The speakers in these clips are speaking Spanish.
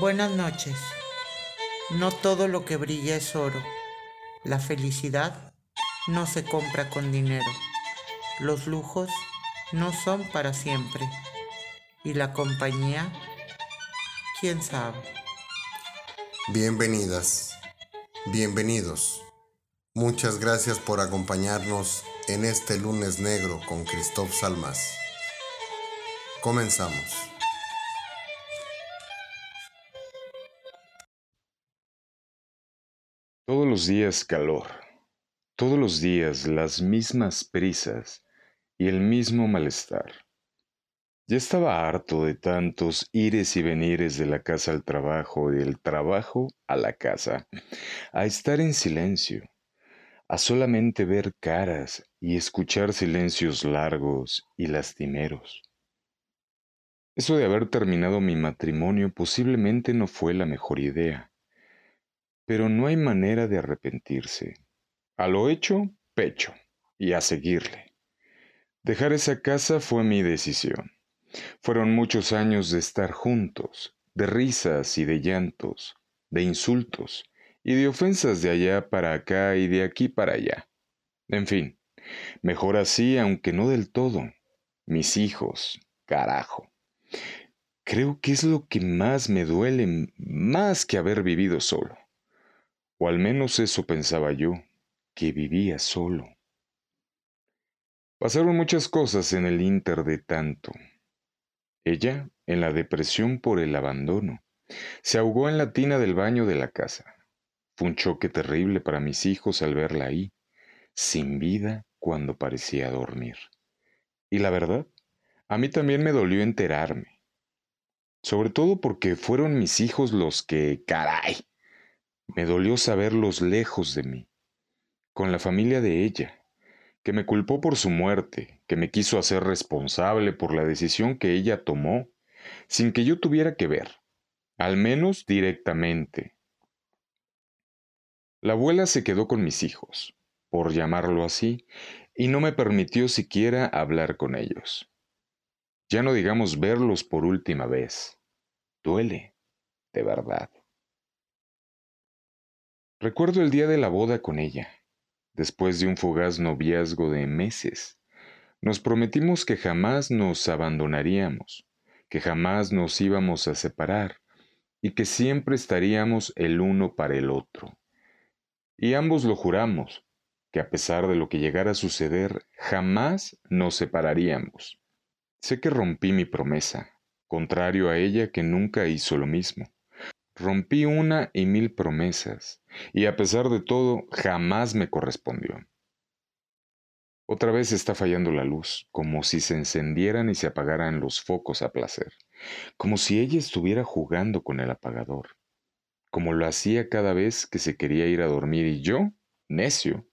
Buenas noches. No todo lo que brilla es oro. La felicidad no se compra con dinero. Los lujos no son para siempre. Y la compañía, quién sabe. Bienvenidas, bienvenidos. Muchas gracias por acompañarnos en este lunes negro con Christoph Salmas. Comenzamos. Todos los días calor, todos los días las mismas prisas y el mismo malestar. Ya estaba harto de tantos ires y venires de la casa al trabajo y del trabajo a la casa, a estar en silencio, a solamente ver caras y escuchar silencios largos y lastimeros. Eso de haber terminado mi matrimonio posiblemente no fue la mejor idea pero no hay manera de arrepentirse. A lo hecho, pecho, y a seguirle. Dejar esa casa fue mi decisión. Fueron muchos años de estar juntos, de risas y de llantos, de insultos y de ofensas de allá para acá y de aquí para allá. En fin, mejor así, aunque no del todo. Mis hijos, carajo. Creo que es lo que más me duele, más que haber vivido solo. O al menos eso pensaba yo, que vivía solo. Pasaron muchas cosas en el inter de tanto. Ella, en la depresión por el abandono, se ahogó en la tina del baño de la casa. Fue un choque terrible para mis hijos al verla ahí, sin vida cuando parecía dormir. Y la verdad, a mí también me dolió enterarme. Sobre todo porque fueron mis hijos los que, caray, me dolió saberlos lejos de mí, con la familia de ella, que me culpó por su muerte, que me quiso hacer responsable por la decisión que ella tomó, sin que yo tuviera que ver, al menos directamente. La abuela se quedó con mis hijos, por llamarlo así, y no me permitió siquiera hablar con ellos. Ya no digamos verlos por última vez. Duele, de verdad. Recuerdo el día de la boda con ella, después de un fugaz noviazgo de meses. Nos prometimos que jamás nos abandonaríamos, que jamás nos íbamos a separar y que siempre estaríamos el uno para el otro. Y ambos lo juramos, que a pesar de lo que llegara a suceder, jamás nos separaríamos. Sé que rompí mi promesa, contrario a ella que nunca hizo lo mismo. Rompí una y mil promesas, y a pesar de todo, jamás me correspondió. Otra vez está fallando la luz, como si se encendieran y se apagaran los focos a placer, como si ella estuviera jugando con el apagador, como lo hacía cada vez que se quería ir a dormir y yo, necio,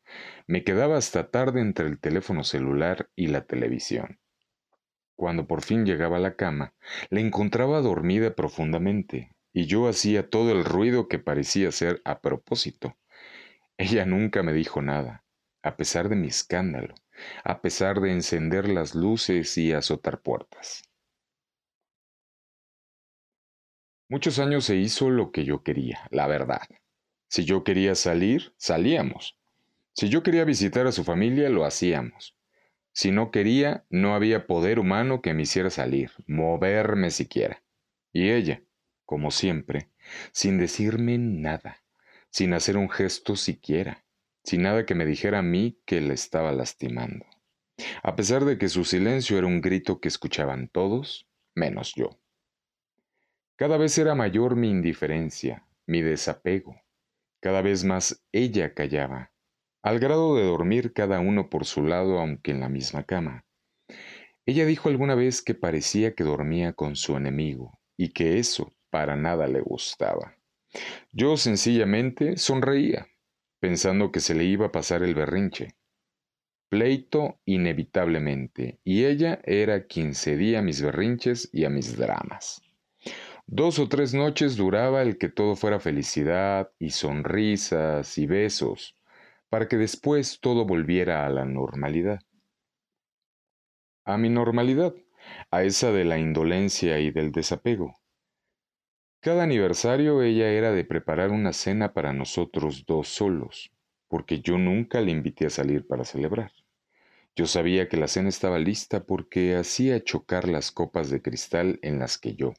me quedaba hasta tarde entre el teléfono celular y la televisión. Cuando por fin llegaba a la cama, la encontraba dormida profundamente, y yo hacía todo el ruido que parecía ser a propósito. Ella nunca me dijo nada, a pesar de mi escándalo, a pesar de encender las luces y azotar puertas. Muchos años se hizo lo que yo quería, la verdad. Si yo quería salir, salíamos. Si yo quería visitar a su familia, lo hacíamos. Si no quería, no había poder humano que me hiciera salir, moverme siquiera. Y ella, como siempre, sin decirme nada, sin hacer un gesto siquiera, sin nada que me dijera a mí que le estaba lastimando, a pesar de que su silencio era un grito que escuchaban todos, menos yo. Cada vez era mayor mi indiferencia, mi desapego, cada vez más ella callaba, al grado de dormir cada uno por su lado aunque en la misma cama. Ella dijo alguna vez que parecía que dormía con su enemigo y que eso para nada le gustaba. Yo sencillamente sonreía, pensando que se le iba a pasar el berrinche. Pleito inevitablemente, y ella era quien cedía a mis berrinches y a mis dramas. Dos o tres noches duraba el que todo fuera felicidad y sonrisas y besos, para que después todo volviera a la normalidad. A mi normalidad, a esa de la indolencia y del desapego Cada aniversario ella era de preparar una cena para nosotros dos solos, porque yo nunca le invité a salir para celebrar. Yo sabía que la cena estaba lista porque hacía chocar las copas de cristal en las que yo,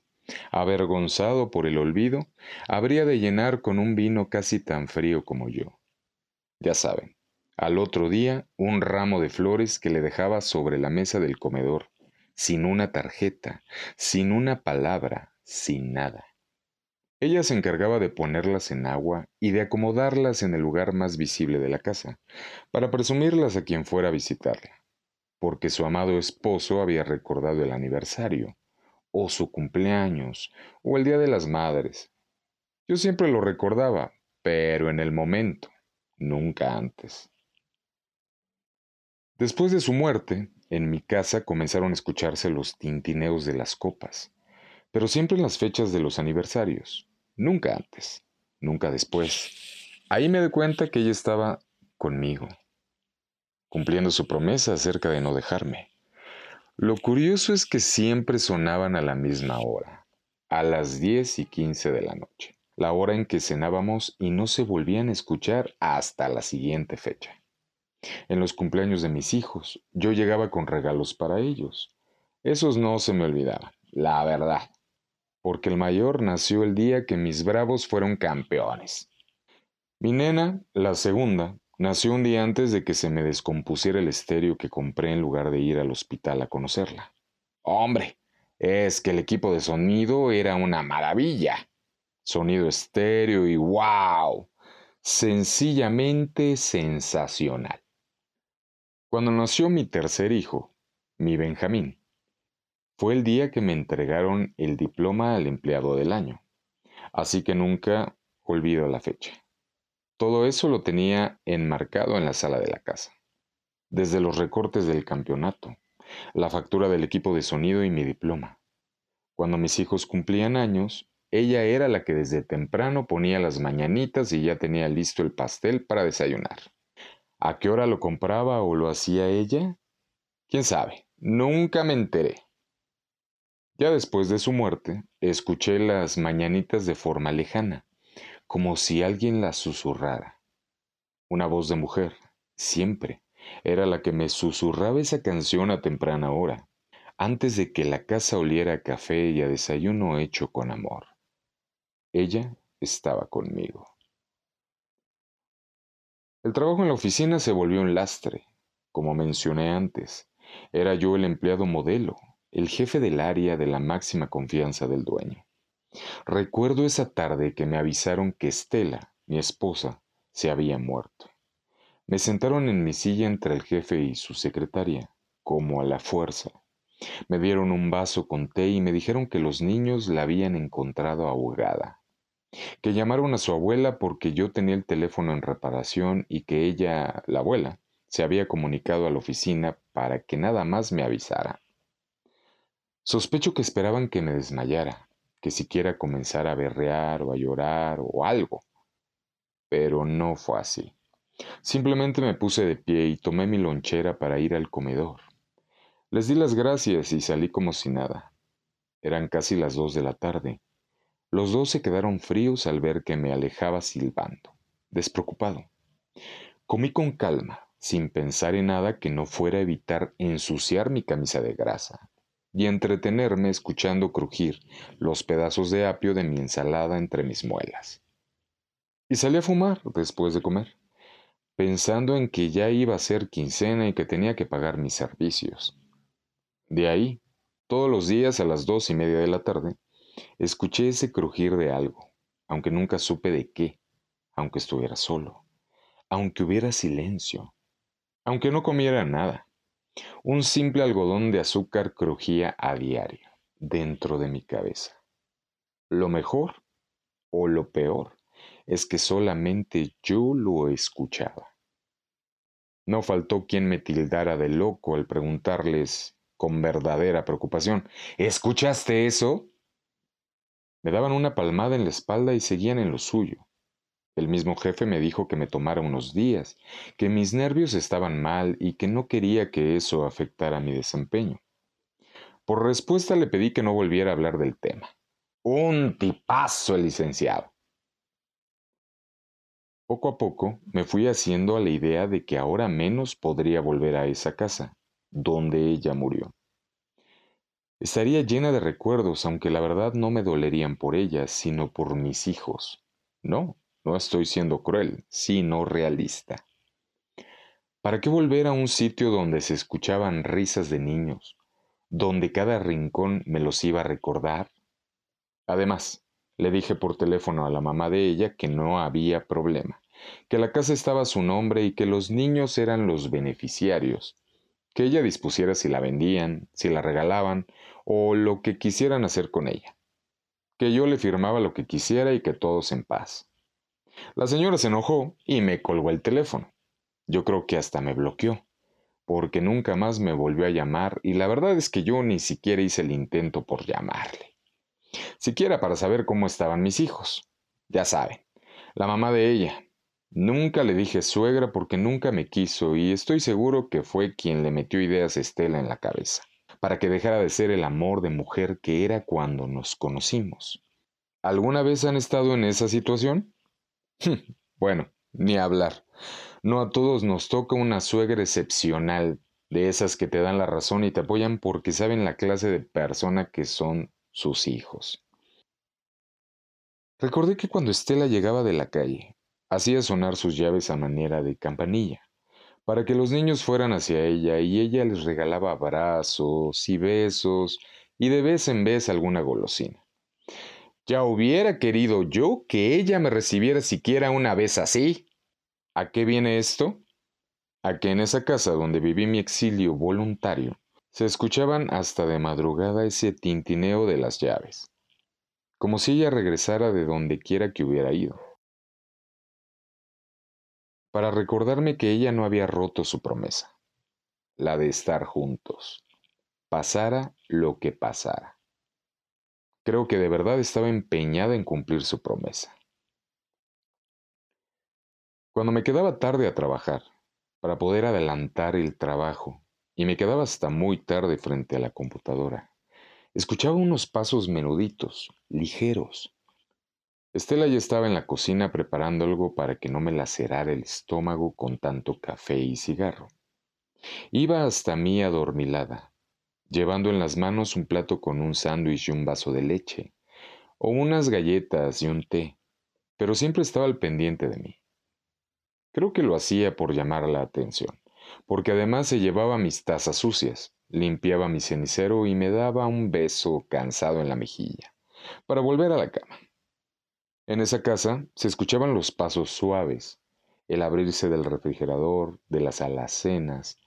avergonzado por el olvido, habría de llenar con un vino casi tan frío como yo. Ya saben, al otro día un ramo de flores que le dejaba sobre la mesa del comedor, sin una tarjeta, sin una palabra, sin nada. Ella se encargaba de ponerlas en agua y de acomodarlas en el lugar más visible de la casa, para presumirlas a quien fuera a visitarla, porque su amado esposo había recordado el aniversario, o su cumpleaños, o el Día de las Madres. Yo siempre lo recordaba, pero en el momento, nunca antes. Después de su muerte, en mi casa comenzaron a escucharse los tintineos de las copas, pero siempre en las fechas de los aniversarios, nunca antes, nunca después. Ahí me di cuenta que ella estaba conmigo, cumpliendo su promesa acerca de no dejarme. Lo curioso es que siempre sonaban a la misma hora, a las 10 y 15 de la noche, la hora en que cenábamos y no se volvían a escuchar hasta la siguiente fecha. En los cumpleaños de mis hijos, yo llegaba con regalos para ellos. Esos no se me olvidaban, la verdad porque el mayor nació el día que mis bravos fueron campeones. Mi nena, la segunda, nació un día antes de que se me descompusiera el estéreo que compré en lugar de ir al hospital a conocerla. Hombre, es que el equipo de sonido era una maravilla. Sonido estéreo y wow, sencillamente sensacional. Cuando nació mi tercer hijo, mi Benjamín, fue el día que me entregaron el diploma al empleado del año, así que nunca olvido la fecha. Todo eso lo tenía enmarcado en la sala de la casa, desde los recortes del campeonato, la factura del equipo de sonido y mi diploma. Cuando mis hijos cumplían años, ella era la que desde temprano ponía las mañanitas y ya tenía listo el pastel para desayunar. ¿A qué hora lo compraba o lo hacía ella? ¿Quién sabe? Nunca me enteré. Ya después de su muerte, escuché las mañanitas de forma lejana, como si alguien las susurrara. Una voz de mujer, siempre, era la que me susurraba esa canción a temprana hora, antes de que la casa oliera a café y a desayuno hecho con amor. Ella estaba conmigo. El trabajo en la oficina se volvió un lastre. Como mencioné antes, era yo el empleado modelo, el jefe del área de la máxima confianza del dueño. Recuerdo esa tarde que me avisaron que Estela, mi esposa, se había muerto. Me sentaron en mi silla entre el jefe y su secretaria, como a la fuerza. Me dieron un vaso con té y me dijeron que los niños la habían encontrado ahogada, que llamaron a su abuela porque yo tenía el teléfono en reparación y que ella, la abuela, se había comunicado a la oficina para que nada más me avisara. Sospecho que esperaban que me desmayara, que siquiera comenzara a berrear o a llorar o algo. Pero no fue así. Simplemente me puse de pie y tomé mi lonchera para ir al comedor. Les di las gracias y salí como si nada. Eran casi las dos de la tarde. Los dos se quedaron fríos al ver que me alejaba silbando, despreocupado. Comí con calma, sin pensar en nada que no fuera evitar ensuciar mi camisa de grasa y entretenerme escuchando crujir los pedazos de apio de mi ensalada entre mis muelas. Y salí a fumar después de comer, pensando en que ya iba a ser quincena y que tenía que pagar mis servicios. De ahí, todos los días a las dos y media de la tarde, escuché ese crujir de algo, aunque nunca supe de qué, aunque estuviera solo, aunque hubiera silencio, aunque no comiera nada un simple algodón de azúcar crujía a diario dentro de mi cabeza. Lo mejor o lo peor es que solamente yo lo escuchaba. No faltó quien me tildara de loco al preguntarles con verdadera preocupación ¿Escuchaste eso? Me daban una palmada en la espalda y seguían en lo suyo. El mismo jefe me dijo que me tomara unos días, que mis nervios estaban mal y que no quería que eso afectara mi desempeño. Por respuesta le pedí que no volviera a hablar del tema. Un tipazo el licenciado. Poco a poco me fui haciendo a la idea de que ahora menos podría volver a esa casa, donde ella murió. Estaría llena de recuerdos, aunque la verdad no me dolerían por ella, sino por mis hijos. No, no estoy siendo cruel, sino realista. ¿Para qué volver a un sitio donde se escuchaban risas de niños, donde cada rincón me los iba a recordar? Además, le dije por teléfono a la mamá de ella que no había problema, que la casa estaba a su nombre y que los niños eran los beneficiarios, que ella dispusiera si la vendían, si la regalaban o lo que quisieran hacer con ella, que yo le firmaba lo que quisiera y que todos en paz. La señora se enojó y me colgó el teléfono. Yo creo que hasta me bloqueó, porque nunca más me volvió a llamar y la verdad es que yo ni siquiera hice el intento por llamarle. Siquiera para saber cómo estaban mis hijos. Ya saben, la mamá de ella. Nunca le dije suegra porque nunca me quiso y estoy seguro que fue quien le metió ideas a Estela en la cabeza, para que dejara de ser el amor de mujer que era cuando nos conocimos. ¿Alguna vez han estado en esa situación? bueno, ni hablar. No a todos nos toca una suegra excepcional, de esas que te dan la razón y te apoyan porque saben la clase de persona que son sus hijos. Recordé que cuando Estela llegaba de la calle, hacía sonar sus llaves a manera de campanilla, para que los niños fueran hacia ella y ella les regalaba abrazos y besos y de vez en vez alguna golosina. Ya hubiera querido yo que ella me recibiera siquiera una vez así. ¿A qué viene esto? A que en esa casa donde viví mi exilio voluntario, se escuchaban hasta de madrugada ese tintineo de las llaves, como si ella regresara de donde quiera que hubiera ido, para recordarme que ella no había roto su promesa, la de estar juntos, pasara lo que pasara. Creo que de verdad estaba empeñada en cumplir su promesa. Cuando me quedaba tarde a trabajar, para poder adelantar el trabajo, y me quedaba hasta muy tarde frente a la computadora, escuchaba unos pasos menuditos, ligeros. Estela ya estaba en la cocina preparando algo para que no me lacerara el estómago con tanto café y cigarro. Iba hasta mí adormilada, llevando en las manos un plato con un sándwich y un vaso de leche, o unas galletas y un té, pero siempre estaba al pendiente de mí. Creo que lo hacía por llamar la atención, porque además se llevaba mis tazas sucias, limpiaba mi cenicero y me daba un beso cansado en la mejilla, para volver a la cama. En esa casa se escuchaban los pasos suaves, el abrirse del refrigerador, de las alacenas,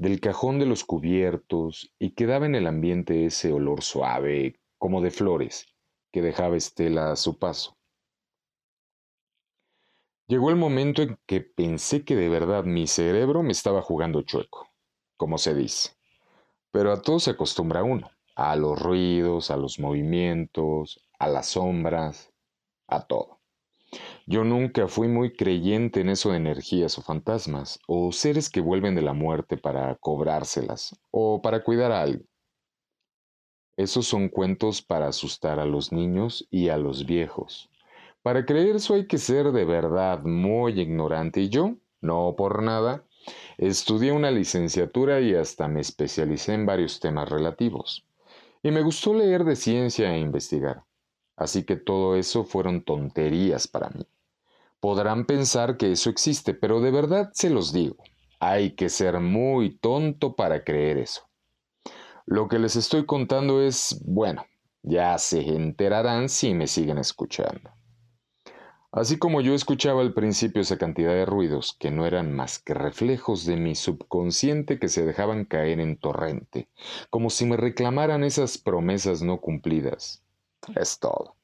del cajón de los cubiertos, y quedaba en el ambiente ese olor suave, como de flores, que dejaba Estela a su paso. Llegó el momento en que pensé que de verdad mi cerebro me estaba jugando chueco, como se dice. Pero a todo se acostumbra uno, a los ruidos, a los movimientos, a las sombras, a todo. Yo nunca fui muy creyente en eso de energías o fantasmas, o seres que vuelven de la muerte para cobrárselas, o para cuidar a alguien. Esos son cuentos para asustar a los niños y a los viejos. Para creer eso hay que ser de verdad muy ignorante y yo, no por nada, estudié una licenciatura y hasta me especialicé en varios temas relativos. Y me gustó leer de ciencia e investigar. Así que todo eso fueron tonterías para mí. Podrán pensar que eso existe, pero de verdad se los digo, hay que ser muy tonto para creer eso. Lo que les estoy contando es, bueno, ya se enterarán si me siguen escuchando. Así como yo escuchaba al principio esa cantidad de ruidos que no eran más que reflejos de mi subconsciente que se dejaban caer en torrente, como si me reclamaran esas promesas no cumplidas. Es todo.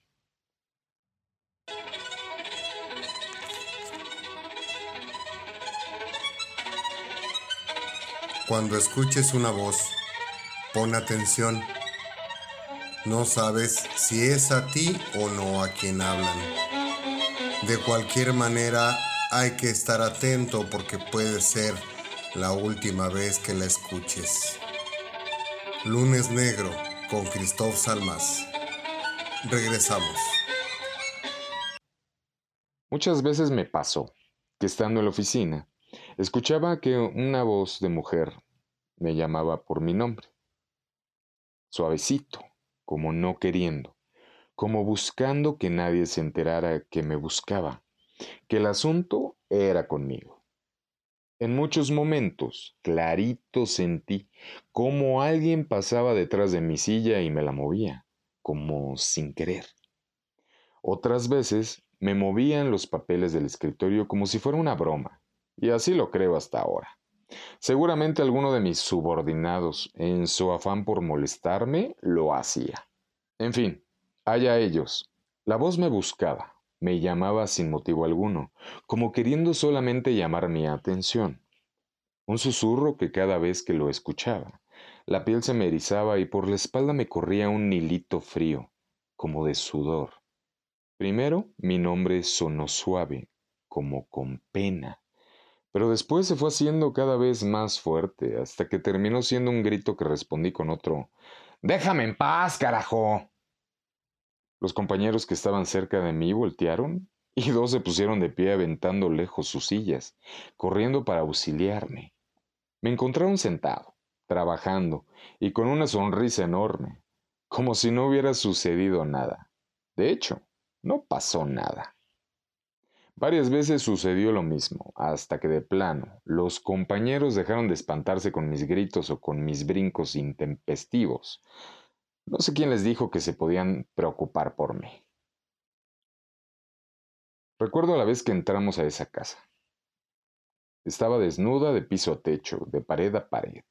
Cuando escuches una voz, pon atención. No sabes si es a ti o no a quien hablan. De cualquier manera, hay que estar atento porque puede ser la última vez que la escuches. Lunes Negro con Christoph Salmas. Regresamos. Muchas veces me pasó que estando en la oficina, escuchaba que una voz de mujer me llamaba por mi nombre. Suavecito, como no queriendo, como buscando que nadie se enterara que me buscaba, que el asunto era conmigo. En muchos momentos, clarito sentí como alguien pasaba detrás de mi silla y me la movía, como sin querer. Otras veces me movían los papeles del escritorio como si fuera una broma, y así lo creo hasta ahora. Seguramente alguno de mis subordinados, en su afán por molestarme, lo hacía. En fin, allá ellos. La voz me buscaba, me llamaba sin motivo alguno, como queriendo solamente llamar mi atención. Un susurro que cada vez que lo escuchaba, la piel se me erizaba y por la espalda me corría un hilito frío, como de sudor. Primero mi nombre sonó suave, como con pena, pero después se fue haciendo cada vez más fuerte, hasta que terminó siendo un grito que respondí con otro Déjame en paz, carajo. Los compañeros que estaban cerca de mí voltearon y dos se pusieron de pie aventando lejos sus sillas, corriendo para auxiliarme. Me encontraron sentado, trabajando y con una sonrisa enorme, como si no hubiera sucedido nada. De hecho, no pasó nada. Varias veces sucedió lo mismo, hasta que de plano los compañeros dejaron de espantarse con mis gritos o con mis brincos intempestivos. No sé quién les dijo que se podían preocupar por mí. Recuerdo la vez que entramos a esa casa. Estaba desnuda de piso a techo, de pared a pared.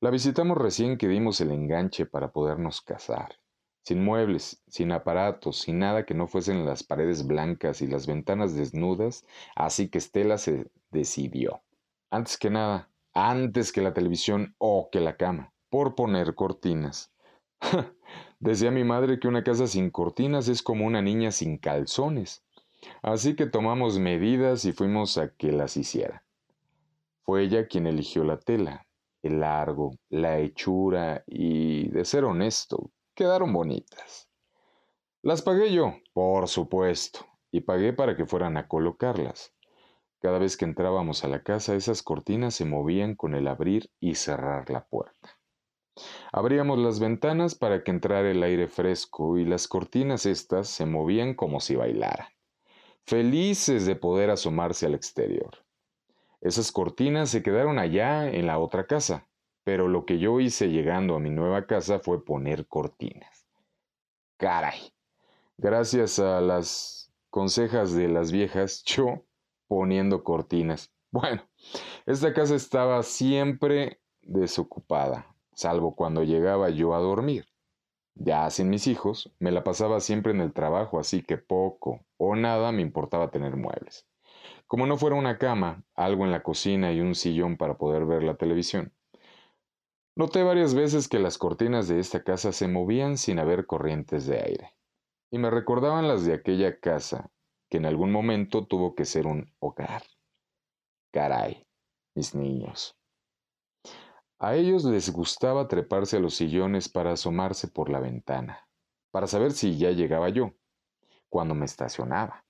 La visitamos recién que dimos el enganche para podernos casar sin muebles, sin aparatos, sin nada que no fuesen las paredes blancas y las ventanas desnudas, así que Estela se decidió. Antes que nada, antes que la televisión o que la cama, por poner cortinas. Decía mi madre que una casa sin cortinas es como una niña sin calzones. Así que tomamos medidas y fuimos a que las hiciera. Fue ella quien eligió la tela, el largo, la hechura y, de ser honesto, quedaron bonitas. Las pagué yo, por supuesto, y pagué para que fueran a colocarlas. Cada vez que entrábamos a la casa, esas cortinas se movían con el abrir y cerrar la puerta. Abríamos las ventanas para que entrara el aire fresco y las cortinas estas se movían como si bailaran, felices de poder asomarse al exterior. Esas cortinas se quedaron allá en la otra casa, pero lo que yo hice llegando a mi nueva casa fue poner cortinas. Caray. Gracias a las consejas de las viejas, yo poniendo cortinas. Bueno, esta casa estaba siempre desocupada, salvo cuando llegaba yo a dormir. Ya sin mis hijos, me la pasaba siempre en el trabajo, así que poco o nada me importaba tener muebles. Como no fuera una cama, algo en la cocina y un sillón para poder ver la televisión. Noté varias veces que las cortinas de esta casa se movían sin haber corrientes de aire, y me recordaban las de aquella casa, que en algún momento tuvo que ser un hogar. Caray, mis niños. A ellos les gustaba treparse a los sillones para asomarse por la ventana, para saber si ya llegaba yo, cuando me estacionaba.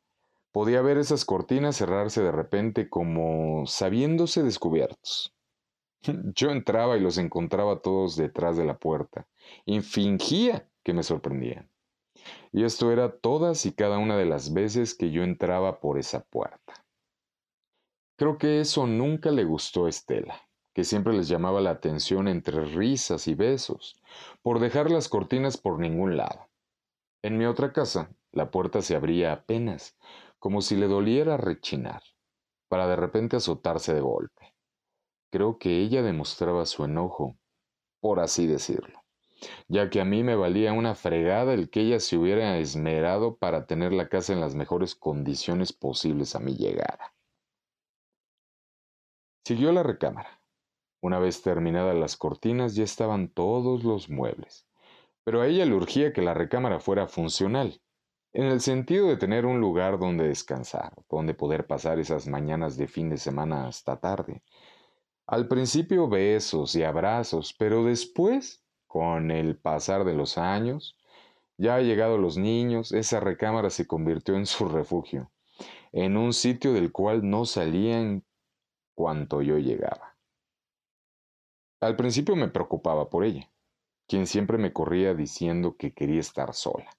Podía ver esas cortinas cerrarse de repente como sabiéndose descubiertos. Yo entraba y los encontraba todos detrás de la puerta y fingía que me sorprendían. Y esto era todas y cada una de las veces que yo entraba por esa puerta. Creo que eso nunca le gustó a Estela, que siempre les llamaba la atención entre risas y besos, por dejar las cortinas por ningún lado. En mi otra casa, la puerta se abría apenas, como si le doliera rechinar, para de repente azotarse de golpe. Creo que ella demostraba su enojo, por así decirlo, ya que a mí me valía una fregada el que ella se hubiera esmerado para tener la casa en las mejores condiciones posibles a mi llegada. Siguió la recámara. Una vez terminadas las cortinas ya estaban todos los muebles, pero a ella le urgía que la recámara fuera funcional, en el sentido de tener un lugar donde descansar, donde poder pasar esas mañanas de fin de semana hasta tarde, al principio besos y abrazos, pero después, con el pasar de los años, Ya llegado los niños, esa recámara se convirtió en su refugio, en un sitio del cual no salían cuanto yo llegaba. Al principio me preocupaba por ella, quien siempre me corría diciendo que quería estar sola,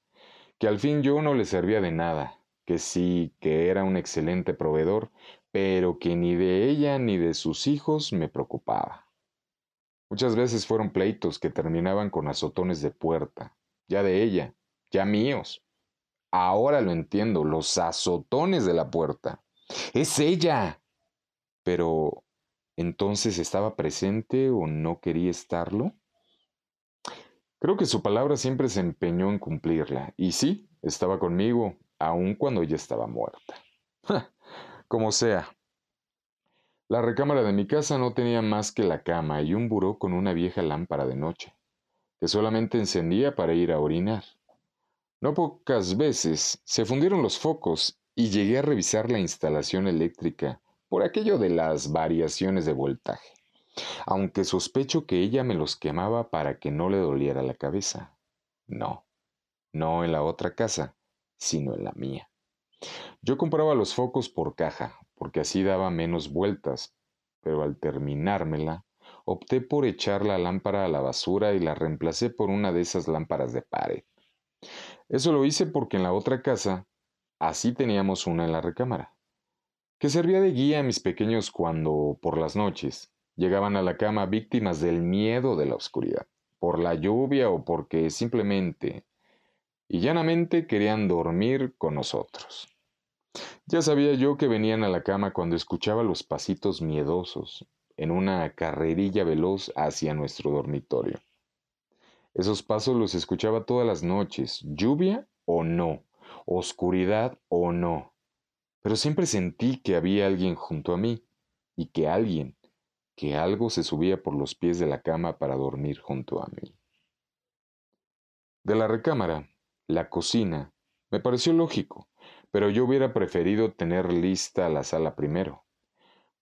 que al fin yo no le servía de nada, que sí, que era un excelente proveedor, pero que ni de ella ni de sus hijos me preocupaba. Muchas veces fueron pleitos que terminaban con azotones de puerta, ya de ella, ya míos. Ahora lo entiendo, los azotones de la puerta. Es ella. Pero, ¿entonces estaba presente o no quería estarlo? Creo que su palabra siempre se empeñó en cumplirla, y sí, estaba conmigo, aun cuando ella estaba muerta. Como sea. La recámara de mi casa no tenía más que la cama y un buró con una vieja lámpara de noche que solamente encendía para ir a orinar. No pocas veces se fundieron los focos y llegué a revisar la instalación eléctrica por aquello de las variaciones de voltaje, aunque sospecho que ella me los quemaba para que no le doliera la cabeza. No, no en la otra casa, sino en la mía. Yo compraba los focos por caja, porque así daba menos vueltas, pero al terminármela, opté por echar la lámpara a la basura y la reemplacé por una de esas lámparas de pared. Eso lo hice porque en la otra casa así teníamos una en la recámara, que servía de guía a mis pequeños cuando, por las noches, llegaban a la cama víctimas del miedo de la oscuridad, por la lluvia o porque simplemente y llanamente querían dormir con nosotros. Ya sabía yo que venían a la cama cuando escuchaba los pasitos miedosos en una carrerilla veloz hacia nuestro dormitorio. Esos pasos los escuchaba todas las noches, lluvia o no, oscuridad o no, pero siempre sentí que había alguien junto a mí y que alguien, que algo se subía por los pies de la cama para dormir junto a mí. De la recámara, la cocina, me pareció lógico, pero yo hubiera preferido tener lista la sala primero.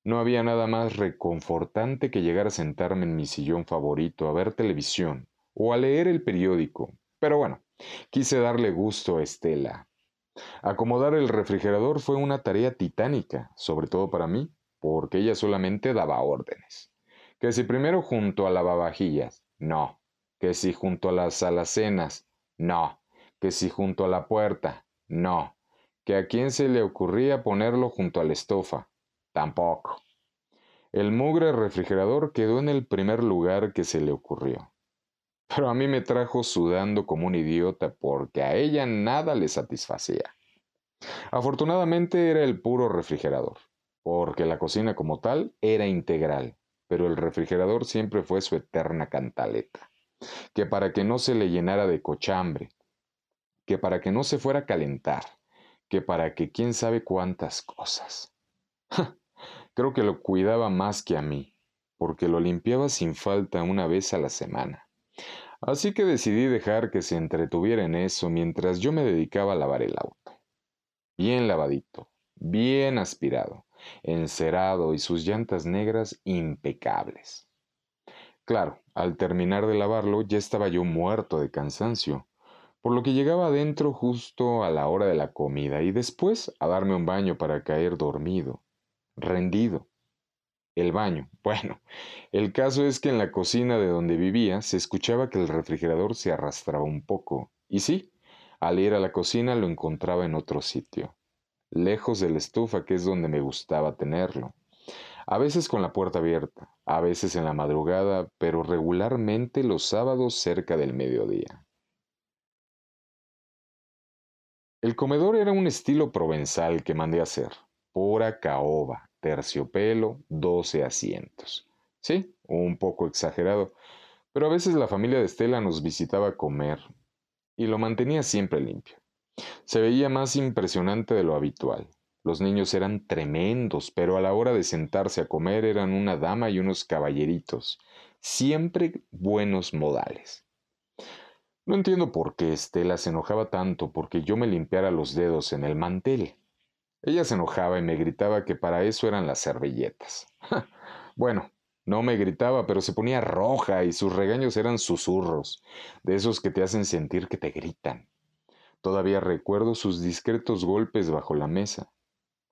No había nada más reconfortante que llegar a sentarme en mi sillón favorito a ver televisión o a leer el periódico. Pero bueno, quise darle gusto a Estela. Acomodar el refrigerador fue una tarea titánica, sobre todo para mí, porque ella solamente daba órdenes. Que si primero junto a lavavajillas, no. Que si junto a las alacenas, no. Que si junto a la puerta, no. Que a quién se le ocurría ponerlo junto a la estofa, Tampoco. El mugre refrigerador quedó en el primer lugar que se le ocurrió. Pero a mí me trajo sudando como un idiota porque a ella nada le satisfacía. Afortunadamente era el puro refrigerador, porque la cocina como tal era integral, pero el refrigerador siempre fue su eterna cantaleta, que para que no se le llenara de cochambre, que para que no se fuera a calentar, que para que quién sabe cuántas cosas. Creo que lo cuidaba más que a mí, porque lo limpiaba sin falta una vez a la semana. Así que decidí dejar que se entretuviera en eso mientras yo me dedicaba a lavar el auto. Bien lavadito, bien aspirado, encerado y sus llantas negras impecables. Claro, al terminar de lavarlo ya estaba yo muerto de cansancio, por lo que llegaba adentro justo a la hora de la comida y después a darme un baño para caer dormido rendido. El baño. Bueno, el caso es que en la cocina de donde vivía se escuchaba que el refrigerador se arrastraba un poco. Y sí, al ir a la cocina lo encontraba en otro sitio, lejos de la estufa que es donde me gustaba tenerlo. A veces con la puerta abierta, a veces en la madrugada, pero regularmente los sábados cerca del mediodía. El comedor era un estilo provenzal que mandé hacer, pura caoba, terciopelo, 12 asientos. Sí, un poco exagerado, pero a veces la familia de Estela nos visitaba a comer y lo mantenía siempre limpio. Se veía más impresionante de lo habitual. Los niños eran tremendos, pero a la hora de sentarse a comer eran una dama y unos caballeritos, siempre buenos modales. No entiendo por qué Estela se enojaba tanto porque yo me limpiara los dedos en el mantel. Ella se enojaba y me gritaba que para eso eran las servilletas. bueno, No me gritaba, pero se ponía roja y sus regaños eran susurros, de esos que te hacen sentir que te gritan. Todavía recuerdo sus discretos golpes bajo la mesa.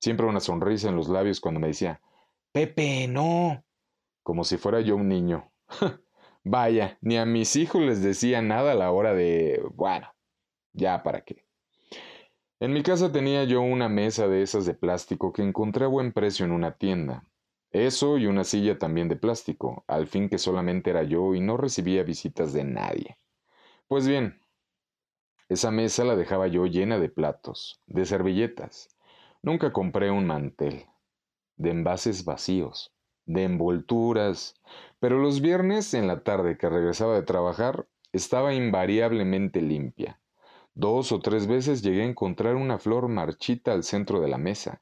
Siempre una sonrisa en los labios cuando me decía, Pepe, no, como si fuera yo un niño. Vaya, ni a mis hijos les decía nada a la hora de... bueno, ya para qué. En mi casa tenía yo una mesa de esas de plástico que encontré a buen precio en una tienda. Eso y una silla también de plástico, al fin que solamente era yo y no recibía visitas de nadie. Pues bien, esa mesa la dejaba yo llena de platos, de servilletas. Nunca compré un mantel, de envases vacíos, de envolturas, pero los viernes en la tarde que regresaba de trabajar estaba invariablemente limpia. Dos o tres veces llegué a encontrar una flor marchita al centro de la mesa.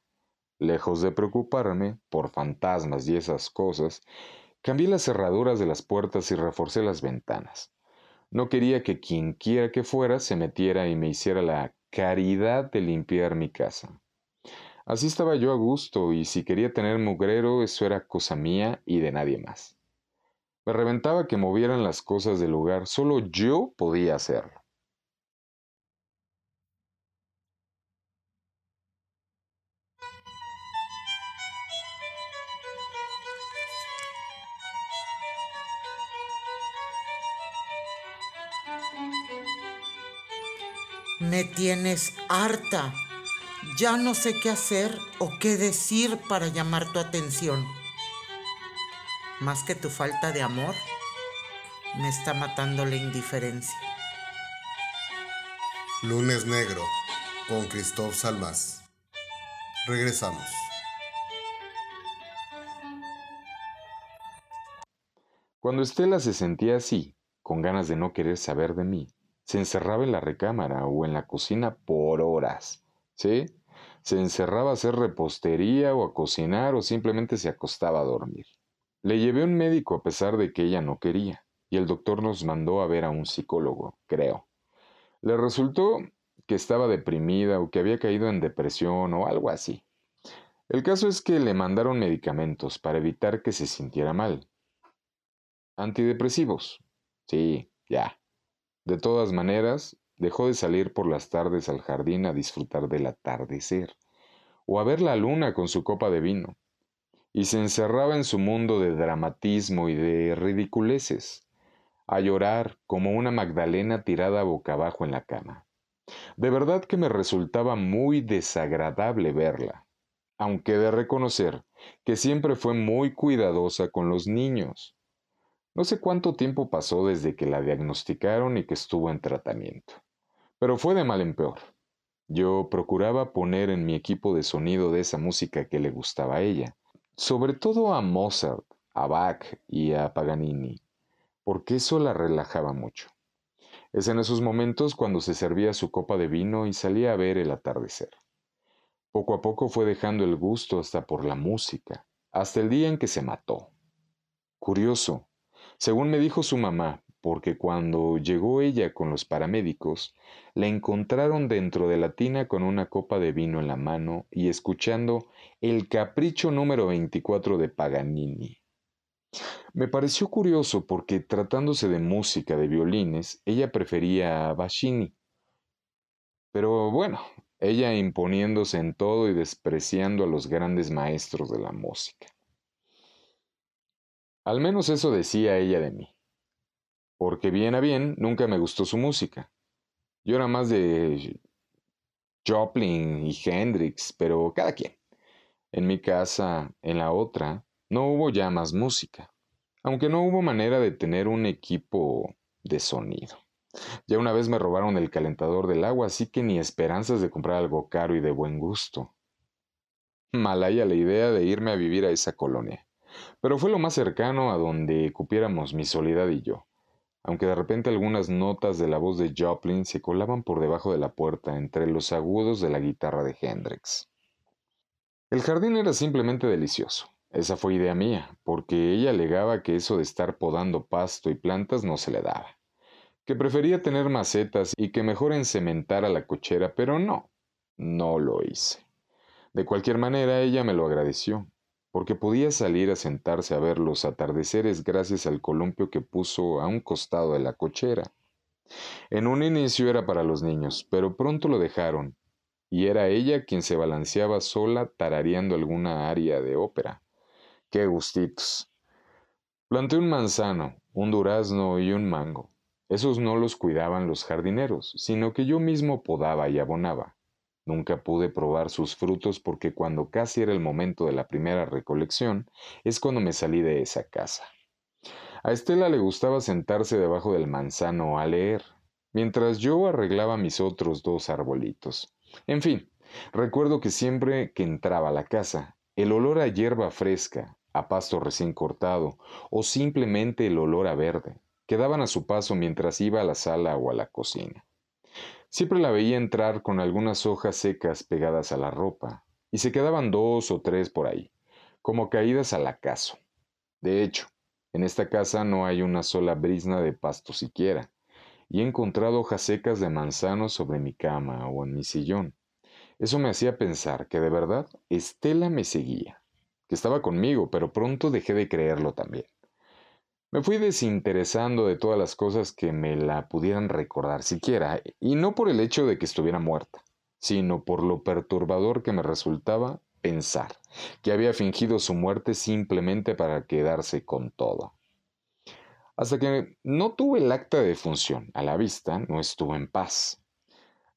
Lejos de preocuparme por fantasmas y esas cosas, cambié las cerraduras de las puertas y reforcé las ventanas. No quería que quienquiera que fuera se metiera y me hiciera la caridad de limpiar mi casa. Así estaba yo a gusto y si quería tener mugrero eso era cosa mía y de nadie más. Me reventaba que movieran las cosas del lugar, solo yo podía hacerlo. Tienes harta. Ya no sé qué hacer o qué decir para llamar tu atención. Más que tu falta de amor, me está matando la indiferencia. Lunes Negro con Christoph Salmas. Regresamos. Cuando Estela se sentía así, con ganas de no querer saber de mí, se encerraba en la recámara o en la cocina por horas, ¿sí? Se encerraba a hacer repostería o a cocinar o simplemente se acostaba a dormir. Le llevé un médico a pesar de que ella no quería, y el doctor nos mandó a ver a un psicólogo, creo. Le resultó que estaba deprimida o que había caído en depresión o algo así. El caso es que le mandaron medicamentos para evitar que se sintiera mal. Antidepresivos. Sí, ya. De todas maneras, dejó de salir por las tardes al jardín a disfrutar del atardecer, o a ver la luna con su copa de vino, y se encerraba en su mundo de dramatismo y de ridiculeces, a llorar como una Magdalena tirada boca abajo en la cama. De verdad que me resultaba muy desagradable verla, aunque de reconocer que siempre fue muy cuidadosa con los niños. No sé cuánto tiempo pasó desde que la diagnosticaron y que estuvo en tratamiento, pero fue de mal en peor. Yo procuraba poner en mi equipo de sonido de esa música que le gustaba a ella, sobre todo a Mozart, a Bach y a Paganini, porque eso la relajaba mucho. Es en esos momentos cuando se servía su copa de vino y salía a ver el atardecer. Poco a poco fue dejando el gusto hasta por la música, hasta el día en que se mató. Curioso, según me dijo su mamá, porque cuando llegó ella con los paramédicos, la encontraron dentro de la tina con una copa de vino en la mano y escuchando el capricho número 24 de Paganini. Me pareció curioso porque tratándose de música de violines, ella prefería a Bacchini. Pero bueno, ella imponiéndose en todo y despreciando a los grandes maestros de la música. Al menos eso decía ella de mí. Porque bien a bien nunca me gustó su música. Yo era más de Joplin y Hendrix, pero cada quien. En mi casa, en la otra, no hubo ya más música, aunque no hubo manera de tener un equipo de sonido. Ya una vez me robaron el calentador del agua, así que ni esperanzas de comprar algo caro y de buen gusto. Malaya la idea de irme a vivir a esa colonia pero fue lo más cercano a donde cupiéramos mi soledad y yo, aunque de repente algunas notas de la voz de Joplin se colaban por debajo de la puerta entre los agudos de la guitarra de Hendrix. El jardín era simplemente delicioso. Esa fue idea mía, porque ella alegaba que eso de estar podando pasto y plantas no se le daba, que prefería tener macetas y que mejor encementara la cochera, pero no, no lo hice. De cualquier manera, ella me lo agradeció, porque podía salir a sentarse a ver los atardeceres gracias al columpio que puso a un costado de la cochera. En un inicio era para los niños, pero pronto lo dejaron, y era ella quien se balanceaba sola tarareando alguna aria de ópera. ¡Qué gustitos! Planté un manzano, un durazno y un mango. Esos no los cuidaban los jardineros, sino que yo mismo podaba y abonaba. Nunca pude probar sus frutos porque cuando casi era el momento de la primera recolección es cuando me salí de esa casa. A Estela le gustaba sentarse debajo del manzano a leer, mientras yo arreglaba mis otros dos arbolitos. En fin, recuerdo que siempre que entraba a la casa, el olor a hierba fresca, a pasto recién cortado o simplemente el olor a verde, quedaban a su paso mientras iba a la sala o a la cocina. Siempre la veía entrar con algunas hojas secas pegadas a la ropa, y se quedaban dos o tres por ahí, como caídas al acaso. De hecho, en esta casa no hay una sola brisna de pasto siquiera, y he encontrado hojas secas de manzano sobre mi cama o en mi sillón. Eso me hacía pensar que de verdad Estela me seguía, que estaba conmigo, pero pronto dejé de creerlo también. Me fui desinteresando de todas las cosas que me la pudieran recordar siquiera, y no por el hecho de que estuviera muerta, sino por lo perturbador que me resultaba pensar que había fingido su muerte simplemente para quedarse con todo. Hasta que no tuve el acta de función a la vista, no estuve en paz.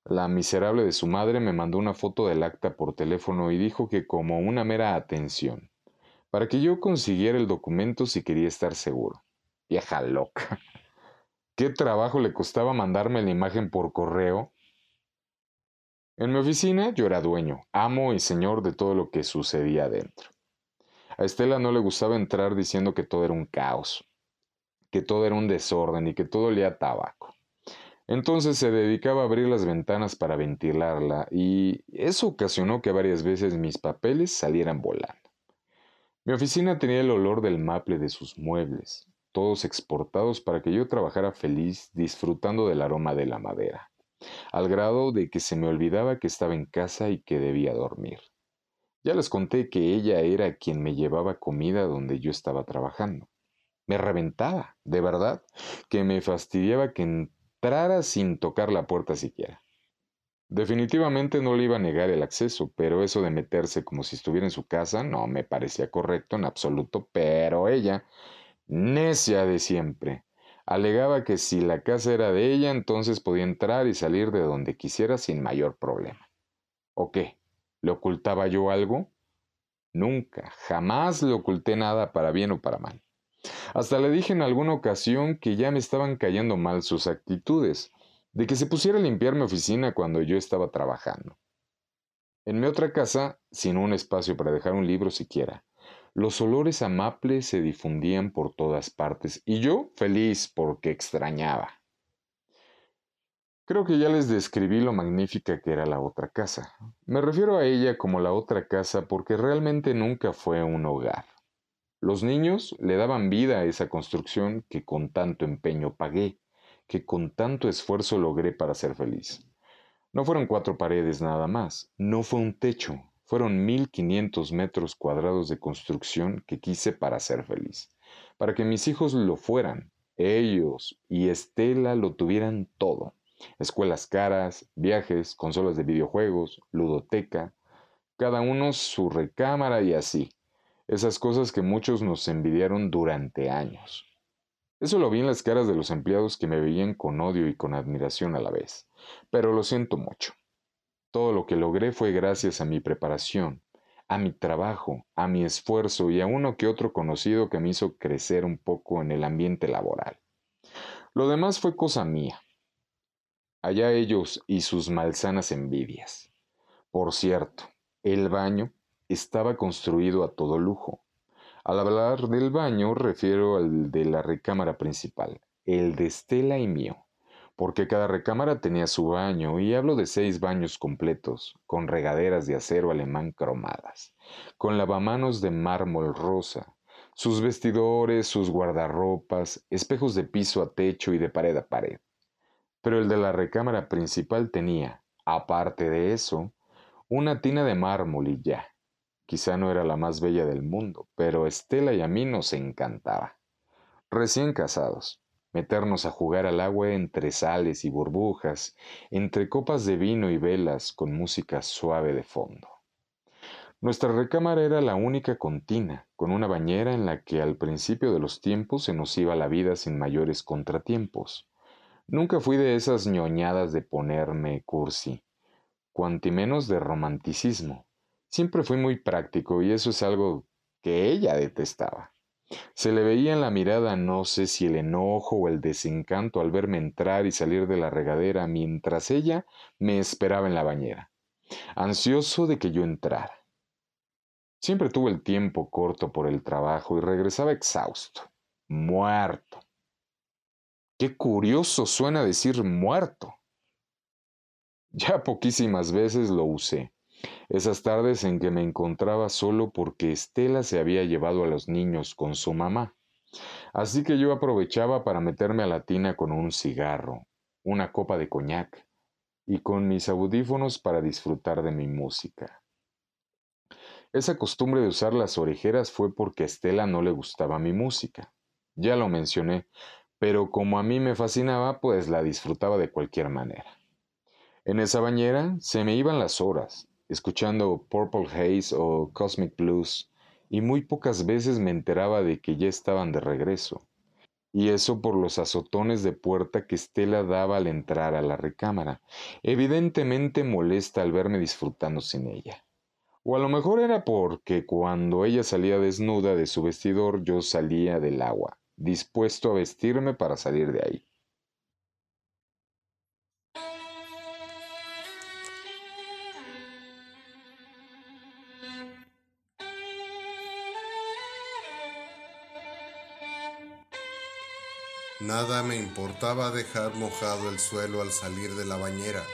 La miserable de su madre me mandó una foto del acta por teléfono y dijo que como una mera atención, para que yo consiguiera el documento si quería estar seguro. Vieja loca. ¿Qué trabajo le costaba mandarme la imagen por correo? En mi oficina yo era dueño, amo y señor de todo lo que sucedía adentro. A Estela no le gustaba entrar diciendo que todo era un caos, que todo era un desorden y que todo olía a tabaco. Entonces se dedicaba a abrir las ventanas para ventilarla y eso ocasionó que varias veces mis papeles salieran volando. Mi oficina tenía el olor del maple de sus muebles, todos exportados para que yo trabajara feliz disfrutando del aroma de la madera, al grado de que se me olvidaba que estaba en casa y que debía dormir. Ya les conté que ella era quien me llevaba comida donde yo estaba trabajando. Me reventaba, de verdad, que me fastidiaba que entrara sin tocar la puerta siquiera. Definitivamente no le iba a negar el acceso, pero eso de meterse como si estuviera en su casa no me parecía correcto en absoluto, pero ella, necia de siempre, alegaba que si la casa era de ella, entonces podía entrar y salir de donde quisiera sin mayor problema. ¿O qué? ¿Le ocultaba yo algo? Nunca, jamás le oculté nada para bien o para mal. Hasta le dije en alguna ocasión que ya me estaban cayendo mal sus actitudes, de que se pusiera a limpiar mi oficina cuando yo estaba trabajando. En mi otra casa, sin un espacio para dejar un libro siquiera, los olores amables se difundían por todas partes y yo feliz porque extrañaba. Creo que ya les describí lo magnífica que era la otra casa. Me refiero a ella como la otra casa porque realmente nunca fue un hogar. Los niños le daban vida a esa construcción que con tanto empeño pagué, que con tanto esfuerzo logré para ser feliz. No fueron cuatro paredes nada más, no fue un techo, fueron mil quinientos metros cuadrados de construcción que quise para ser feliz, para que mis hijos lo fueran, ellos y Estela lo tuvieran todo. Escuelas caras, viajes, consolas de videojuegos, ludoteca, cada uno su recámara y así esas cosas que muchos nos envidiaron durante años. Eso lo vi en las caras de los empleados que me veían con odio y con admiración a la vez, pero lo siento mucho. Todo lo que logré fue gracias a mi preparación, a mi trabajo, a mi esfuerzo y a uno que otro conocido que me hizo crecer un poco en el ambiente laboral. Lo demás fue cosa mía. Allá ellos y sus malsanas envidias. Por cierto, el baño estaba construido a todo lujo. Al hablar del baño refiero al de la recámara principal, el de Estela y mío, porque cada recámara tenía su baño y hablo de seis baños completos, con regaderas de acero alemán cromadas, con lavamanos de mármol rosa, sus vestidores, sus guardarropas, espejos de piso a techo y de pared a pared. Pero el de la recámara principal tenía, aparte de eso, una tina de mármol y ya quizá no era la más bella del mundo, pero Estela y a mí nos encantaba. Recién casados, meternos a jugar al agua entre sales y burbujas, entre copas de vino y velas con música suave de fondo. Nuestra recámara era la única contina, con una bañera en la que al principio de los tiempos se nos iba la vida sin mayores contratiempos. Nunca fui de esas ñoñadas de ponerme cursi, cuanti menos de romanticismo. Siempre fui muy práctico y eso es algo que ella detestaba. Se le veía en la mirada no sé si el enojo o el desencanto al verme entrar y salir de la regadera mientras ella me esperaba en la bañera, ansioso de que yo entrara. Siempre tuve el tiempo corto por el trabajo y regresaba exhausto, muerto. Qué curioso suena decir muerto. Ya poquísimas veces lo usé. Esas tardes en que me encontraba solo porque Estela se había llevado a los niños con su mamá. Así que yo aprovechaba para meterme a la tina con un cigarro, una copa de coñac y con mis audífonos para disfrutar de mi música. Esa costumbre de usar las orejeras fue porque a Estela no le gustaba mi música. Ya lo mencioné, pero como a mí me fascinaba, pues la disfrutaba de cualquier manera. En esa bañera se me iban las horas, escuchando Purple Haze o Cosmic Blues, y muy pocas veces me enteraba de que ya estaban de regreso, y eso por los azotones de puerta que Estela daba al entrar a la recámara, evidentemente molesta al verme disfrutando sin ella. O a lo mejor era porque cuando ella salía desnuda de su vestidor yo salía del agua dispuesto a vestirme para salir de ahí. Nada me importaba dejar mojado el suelo al salir de la bañera.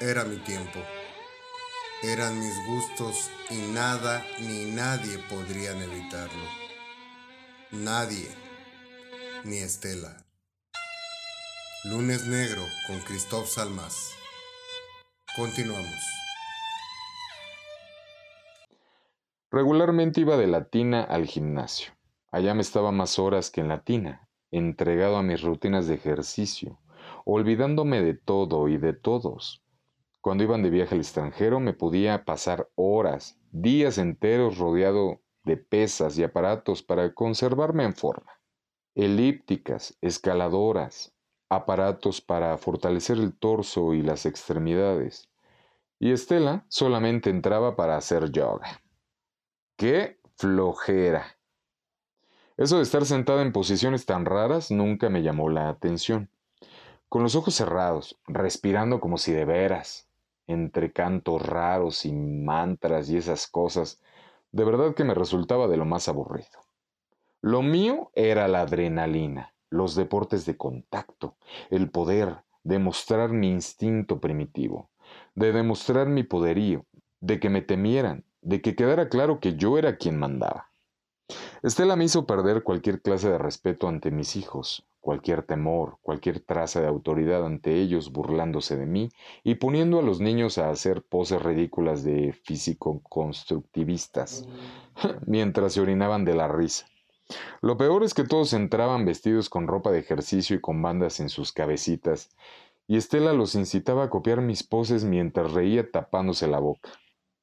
Era mi tiempo. Eran mis gustos y nada ni nadie podrían evitarlo. Nadie, ni Estela. Lunes Negro con Christoph Salmas. Continuamos. Regularmente iba de la tina al gimnasio. Allá me estaba más horas que en la tina, entregado a mis rutinas de ejercicio, olvidándome de todo y de todos. Cuando iban de viaje al extranjero me podía pasar horas, días enteros rodeado de pesas y aparatos para conservarme en forma. Elípticas, escaladoras, aparatos para fortalecer el torso y las extremidades. Y Estela solamente entraba para hacer yoga. ¡Qué flojera! Eso de estar sentada en posiciones tan raras nunca me llamó la atención. Con los ojos cerrados, respirando como si de veras, entre cantos raros y mantras y esas cosas, de verdad que me resultaba de lo más aburrido. Lo mío era la adrenalina, los deportes de contacto, el poder, demostrar mi instinto primitivo, de demostrar mi poderío, de que me temieran, de que quedara claro que yo era quien mandaba. Estela me hizo perder cualquier clase de respeto ante mis hijos, cualquier temor, cualquier traza de autoridad ante ellos burlándose de mí y poniendo a los niños a hacer poses ridículas de físico-constructivistas, mientras se orinaban de la risa. Lo peor es que todos entraban vestidos con ropa de ejercicio y con bandas en sus cabecitas, y Estela los incitaba a copiar mis poses mientras reía tapándose la boca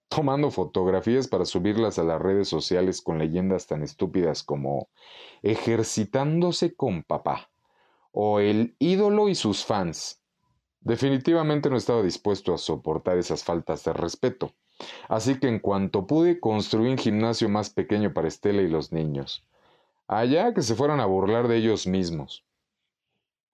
tomando fotografías para subirlas a las redes sociales con leyendas tan estúpidas como ejercitándose con papá o el ídolo y sus fans. Definitivamente no estaba dispuesto a soportar esas faltas de respeto, así que en cuanto pude construí un gimnasio más pequeño para Estela y los niños, allá que se fueran a burlar de ellos mismos.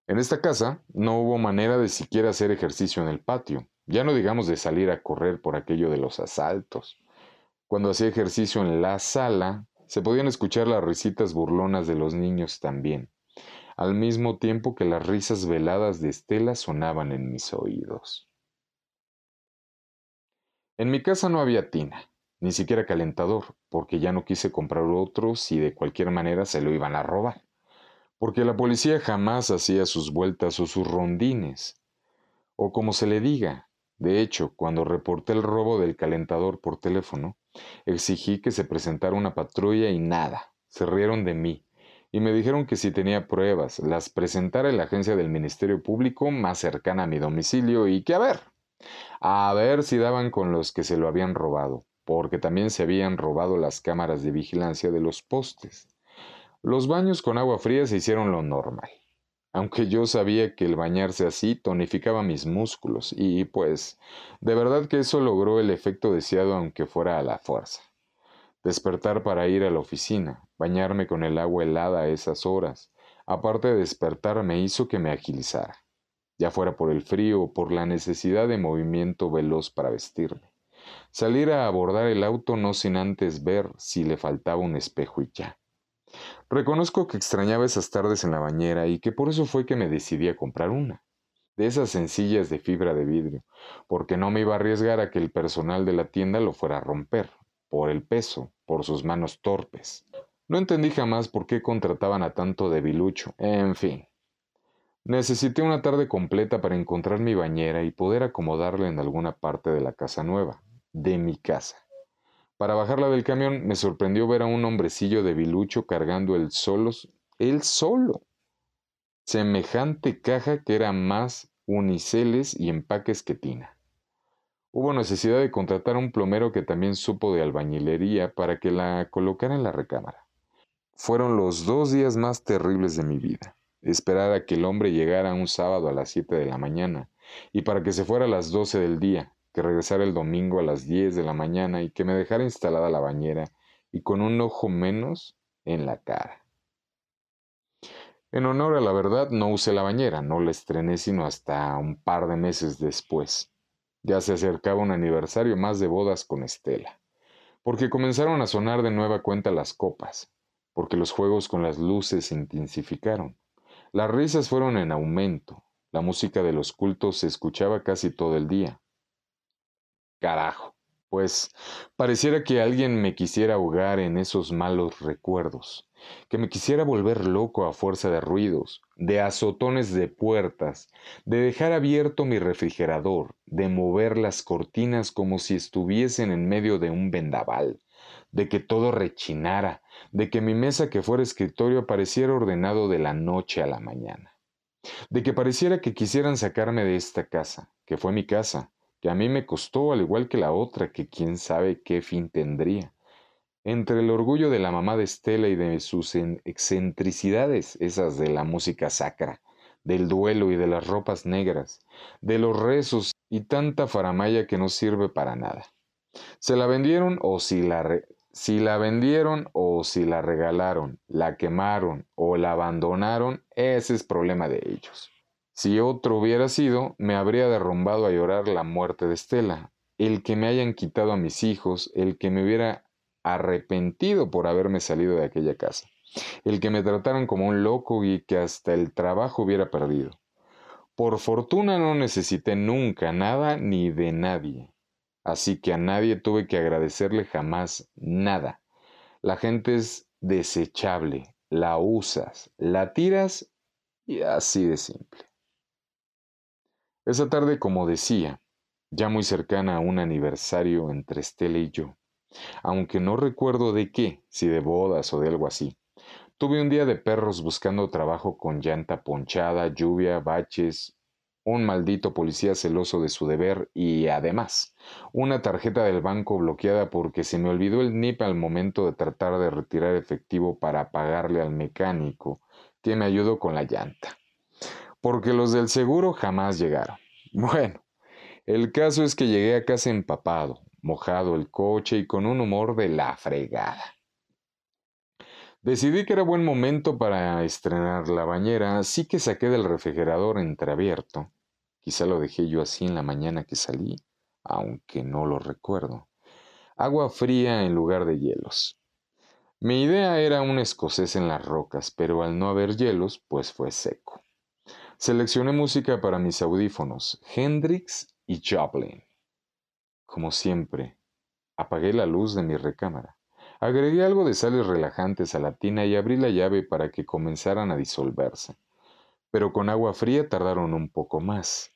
En esta casa no hubo manera de siquiera hacer ejercicio en el patio, ya no digamos de salir a correr por aquello de los asaltos. Cuando hacía ejercicio en la sala, se podían escuchar las risitas burlonas de los niños también, al mismo tiempo que las risas veladas de Estela sonaban en mis oídos. En mi casa no había tina, ni siquiera calentador, porque ya no quise comprar otro si de cualquier manera se lo iban a robar, porque la policía jamás hacía sus vueltas o sus rondines, o como se le diga, de hecho, cuando reporté el robo del calentador por teléfono, Exigí que se presentara una patrulla y nada. Se rieron de mí y me dijeron que si tenía pruebas, las presentara en la agencia del Ministerio Público más cercana a mi domicilio y que a ver, a ver si daban con los que se lo habían robado, porque también se habían robado las cámaras de vigilancia de los postes. Los baños con agua fría se hicieron lo normal, aunque yo sabía que el bañarse así tonificaba mis músculos y pues de verdad que eso logró el efecto deseado aunque fuera a la fuerza. Despertar para ir a la oficina, bañarme con el agua helada a esas horas, aparte de despertar me hizo que me agilizara, ya fuera por el frío o por la necesidad de movimiento veloz para vestirme. Salir a abordar el auto no sin antes ver si le faltaba un espejo y ya. Reconozco que extrañaba esas tardes en la bañera y que por eso fue que me decidí a comprar una, de esas sencillas de fibra de vidrio, porque no me iba a arriesgar a que el personal de la tienda lo fuera a romper, por el peso, por sus manos torpes. No entendí jamás por qué contrataban a tanto debilucho, en fin. Necesité una tarde completa para encontrar mi bañera y poder acomodarla en alguna parte de la casa nueva, de mi casa. Para bajarla del camión me sorprendió ver a un hombrecillo de bilucho cargando el solos, él solo. Semejante caja que era más uniceles y empaques que tina. Hubo necesidad de contratar a un plomero que también supo de albañilería para que la colocara en la recámara. Fueron los dos días más terribles de mi vida. Esperar a que el hombre llegara un sábado a las siete de la mañana y para que se fuera a las doce del día, que regresara el domingo a las 10 de la mañana y que me dejara instalada la bañera y con un ojo menos en la cara. En honor a la verdad, no usé la bañera, no la estrené sino hasta un par de meses después. Ya se acercaba un aniversario más de bodas con Estela, porque comenzaron a sonar de nueva cuenta las copas, porque los juegos con las luces se intensificaron. Las risas fueron en aumento, la música de los cultos se escuchaba casi todo el día. Carajo, pues pareciera que alguien me quisiera ahogar en esos malos recuerdos, que me quisiera volver loco a fuerza de ruidos, de azotones de puertas, de dejar abierto mi refrigerador, de mover las cortinas como si estuviesen en medio de un vendaval, de que todo rechinara, de que mi mesa que fuera escritorio pareciera ordenado de la noche a la mañana, de que pareciera que quisieran sacarme de esta casa, que fue mi casa, que a mí me costó al igual que la otra, que quién sabe qué fin tendría. Entre el orgullo de la mamá de Estela y de sus excentricidades, esas de la música sacra, del duelo y de las ropas negras, de los rezos y tanta faramaya que no sirve para nada. Se la vendieron o si la, si la vendieron o si la regalaron, la quemaron o la abandonaron, ese es problema de ellos. Si otro hubiera sido, me habría derrumbado a llorar la muerte de Estela, el que me hayan quitado a mis hijos, el que me hubiera arrepentido por haberme salido de aquella casa, el que me trataran como un loco y que hasta el trabajo hubiera perdido. Por fortuna no necesité nunca nada ni de nadie, así que a nadie tuve que agradecerle jamás nada. La gente es desechable, la usas, la tiras y así de simple. Esa tarde, como decía, ya muy cercana a un aniversario entre Estela y yo, aunque no recuerdo de qué, si de bodas o de algo así, tuve un día de perros buscando trabajo con llanta ponchada, lluvia, baches, un maldito policía celoso de su deber y, además, una tarjeta del banco bloqueada porque se me olvidó el NIP al momento de tratar de retirar efectivo para pagarle al mecánico que me ayudó con la llanta porque los del seguro jamás llegaron. Bueno, el caso es que llegué a casa empapado, mojado el coche y con un humor de la fregada. Decidí que era buen momento para estrenar la bañera, así que saqué del refrigerador entreabierto. Quizá lo dejé yo así en la mañana que salí, aunque no lo recuerdo. Agua fría en lugar de hielos. Mi idea era un escocés en las rocas, pero al no haber hielos, pues fue seco. Seleccioné música para mis audífonos, Hendrix y Joplin. Como siempre, apagué la luz de mi recámara. Agregué algo de sales relajantes a la tina y abrí la llave para que comenzaran a disolverse. Pero con agua fría tardaron un poco más.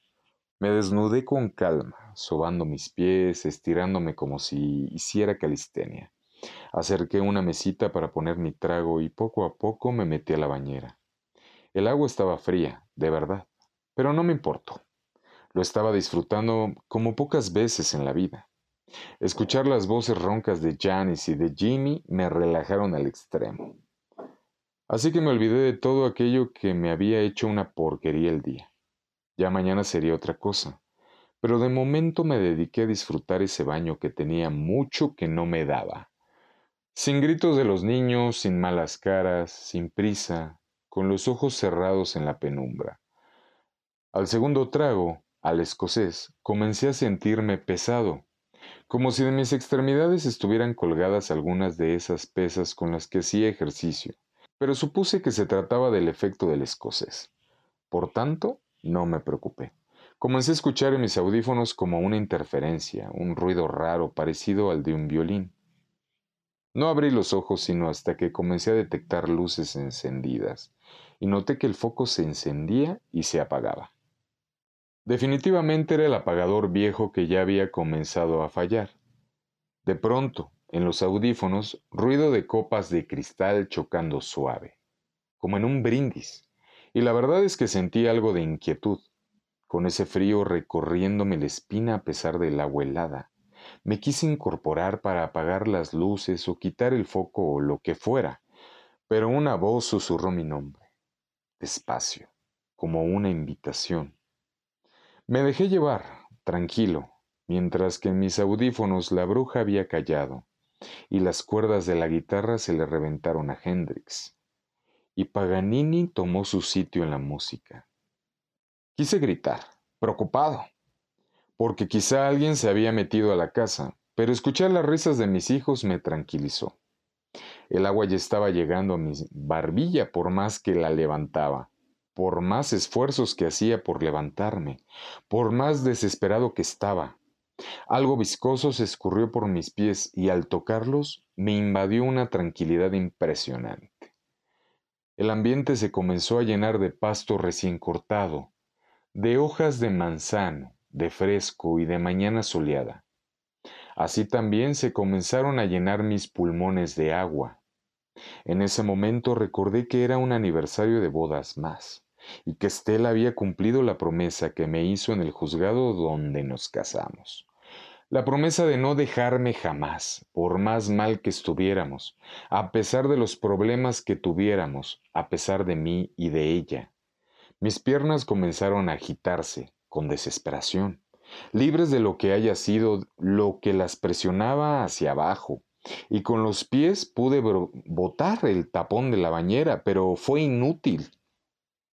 Me desnudé con calma, sobando mis pies, estirándome como si hiciera calistenia. Acerqué una mesita para poner mi trago y poco a poco me metí a la bañera. El agua estaba fría, de verdad, pero no me importó. Lo estaba disfrutando como pocas veces en la vida. Escuchar las voces roncas de Janice y de Jimmy me relajaron al extremo. Así que me olvidé de todo aquello que me había hecho una porquería el día. Ya mañana sería otra cosa, pero de momento me dediqué a disfrutar ese baño que tenía mucho que no me daba. Sin gritos de los niños, sin malas caras, sin prisa, con los ojos cerrados en la penumbra. Al segundo trago, al escocés, comencé a sentirme pesado, como si de mis extremidades estuvieran colgadas algunas de esas pesas con las que hacía ejercicio, pero supuse que se trataba del efecto del escocés. Por tanto, no me preocupé. Comencé a escuchar en mis audífonos como una interferencia, un ruido raro parecido al de un violín. No abrí los ojos sino hasta que comencé a detectar luces encendidas, y noté que el foco se encendía y se apagaba. Definitivamente era el apagador viejo que ya había comenzado a fallar. De pronto, en los audífonos, ruido de copas de cristal chocando suave, como en un brindis, y la verdad es que sentí algo de inquietud, con ese frío recorriéndome la espina a pesar del agua helada. Me quise incorporar para apagar las luces o quitar el foco o lo que fuera, pero una voz susurró mi nombre, despacio, como una invitación. Me dejé llevar, tranquilo, mientras que en mis audífonos la bruja había callado y las cuerdas de la guitarra se le reventaron a Hendrix. Y Paganini tomó su sitio en la música. Quise gritar, preocupado, porque quizá alguien se había metido a la casa, pero escuchar las risas de mis hijos me tranquilizó. El agua ya estaba llegando a mi barbilla por más que la levantaba por más esfuerzos que hacía por levantarme, por más desesperado que estaba. Algo viscoso se escurrió por mis pies y al tocarlos me invadió una tranquilidad impresionante. El ambiente se comenzó a llenar de pasto recién cortado, de hojas de manzano, de fresco y de mañana soleada. Así también se comenzaron a llenar mis pulmones de agua. En ese momento recordé que era un aniversario de bodas más y que Estela había cumplido la promesa que me hizo en el juzgado donde nos casamos. La promesa de no dejarme jamás, por más mal que estuviéramos, a pesar de los problemas que tuviéramos, a pesar de mí y de ella. Mis piernas comenzaron a agitarse, con desesperación, libres de lo que haya sido lo que las presionaba hacia abajo, y con los pies pude botar el tapón de la bañera, pero fue inútil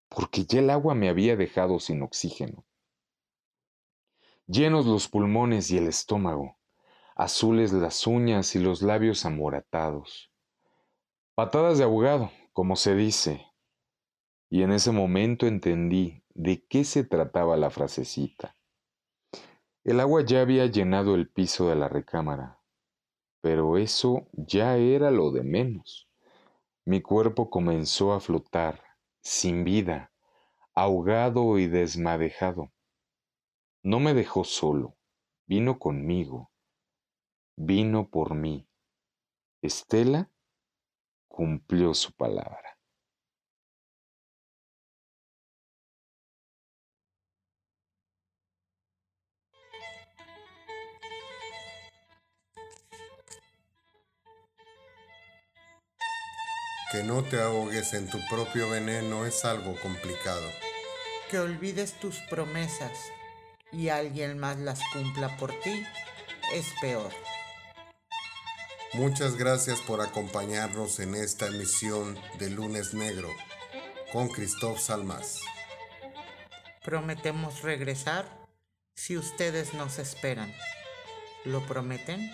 porque ya el agua me había dejado sin oxígeno. Llenos los pulmones y el estómago, azules las uñas y los labios amoratados. Patadas de ahogado, como se dice. Y en ese momento entendí de qué se trataba la frasecita. El agua ya había llenado el piso de la recámara, pero eso ya era lo de menos. Mi cuerpo comenzó a flotar sin vida, ahogado y desmadejado. No me dejó solo, vino conmigo, vino por mí. Estela cumplió su palabra. Que no te ahogues en tu propio veneno es algo complicado. Que olvides tus promesas y alguien más las cumpla por ti es peor. Muchas gracias por acompañarnos en esta emisión de Lunes Negro con Christoph Salmas. Prometemos regresar si ustedes nos esperan. ¿Lo prometen?